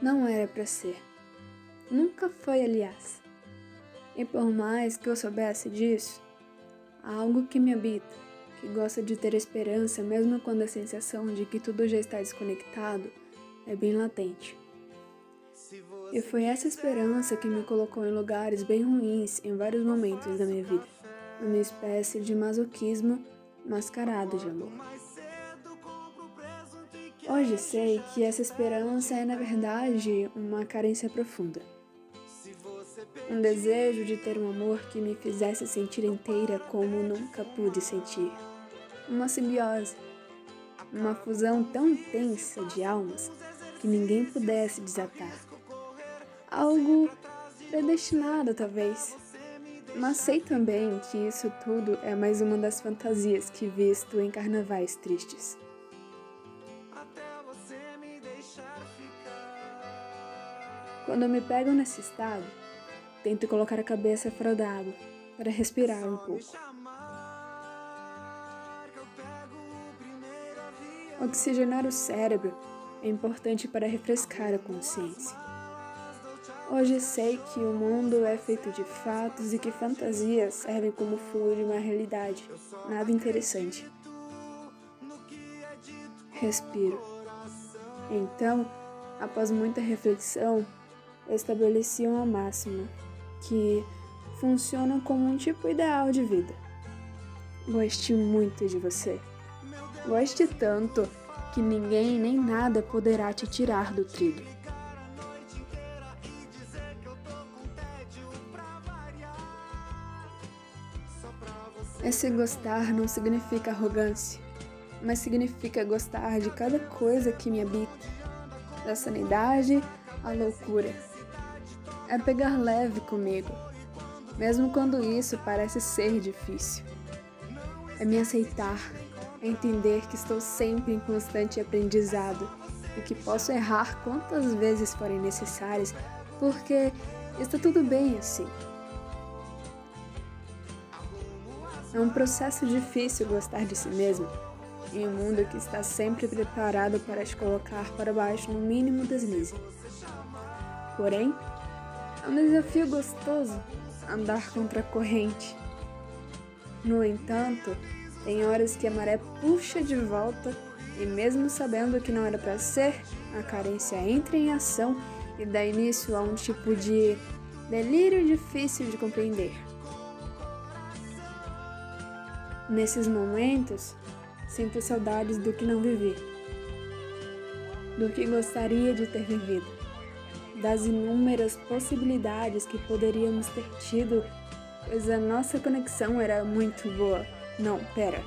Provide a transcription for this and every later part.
Não era para ser. Nunca foi, aliás. E por mais que eu soubesse disso, há algo que me habita, que gosta de ter esperança mesmo quando a sensação de que tudo já está desconectado é bem latente. E foi essa esperança que me colocou em lugares bem ruins em vários momentos da minha vida. Uma espécie de masoquismo mascarado de amor. Hoje sei que essa esperança é, na verdade, uma carência profunda. Um desejo de ter um amor que me fizesse sentir inteira como nunca pude sentir. Uma simbiose. Uma fusão tão intensa de almas que ninguém pudesse desatar. Algo predestinado, talvez. Mas sei também que isso tudo é mais uma das fantasias que visto em carnavais tristes. Quando me pego nesse estado, tento colocar a cabeça fora da água para respirar um pouco. Oxigenar o cérebro é importante para refrescar a consciência. Hoje sei que o mundo é feito de fatos e que fantasias servem como fundo de uma realidade nada interessante. Respiro. Então, após muita reflexão, estabeleci uma máxima que funciona como um tipo ideal de vida. Goste muito de você. Goste tanto que ninguém nem nada poderá te tirar do trilho. Esse gostar não significa arrogância, mas significa gostar de cada coisa que me habita, da sanidade à loucura é pegar leve comigo, mesmo quando isso parece ser difícil. É me aceitar, é entender que estou sempre em constante aprendizado e que posso errar quantas vezes forem necessárias, porque está tudo bem assim. É um processo difícil gostar de si mesmo, em um mundo que está sempre preparado para te colocar para baixo no mínimo deslize. Porém, é um desafio gostoso andar contra a corrente. No entanto, tem horas que a maré puxa de volta e mesmo sabendo que não era para ser, a carência entra em ação e dá início a um tipo de delírio difícil de compreender. Nesses momentos, sinto saudades do que não vivi, do que gostaria de ter vivido das inúmeras possibilidades que poderíamos ter tido, pois a nossa conexão era muito boa. Não, pera.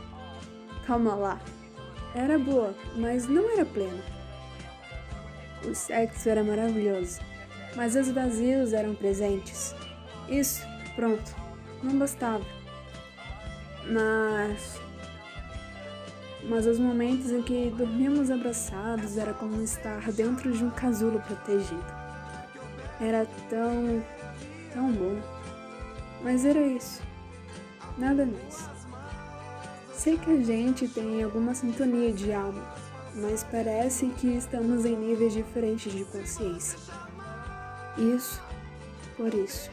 Calma lá. Era boa, mas não era plena. O sexo era maravilhoso, mas os vazios eram presentes. Isso, pronto, não bastava. Mas. Mas os momentos em que dormíamos abraçados era como estar dentro de um casulo protegido. Era tão, tão bom. Mas era isso. Nada mais. Sei que a gente tem alguma sintonia de alma, mas parece que estamos em níveis diferentes de consciência. Isso por isso.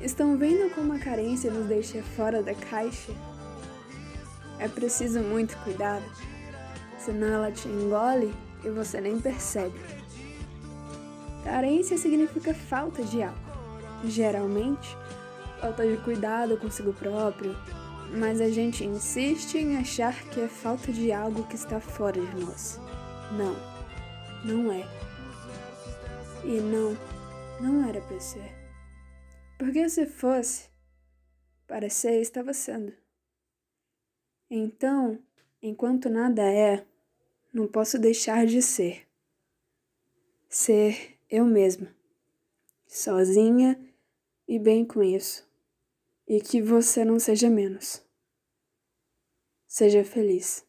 Estão vendo como a carência nos deixa fora da caixa? É preciso muito cuidado, senão ela te engole e você nem percebe. Carência significa falta de algo. Geralmente, falta de cuidado consigo próprio, mas a gente insiste em achar que é falta de algo que está fora de nós. Não, não é. E não, não era para ser. Porque se fosse, parecer estava sendo. Então, enquanto nada é, não posso deixar de ser. Ser eu mesma, sozinha e bem com isso. E que você não seja menos. Seja feliz.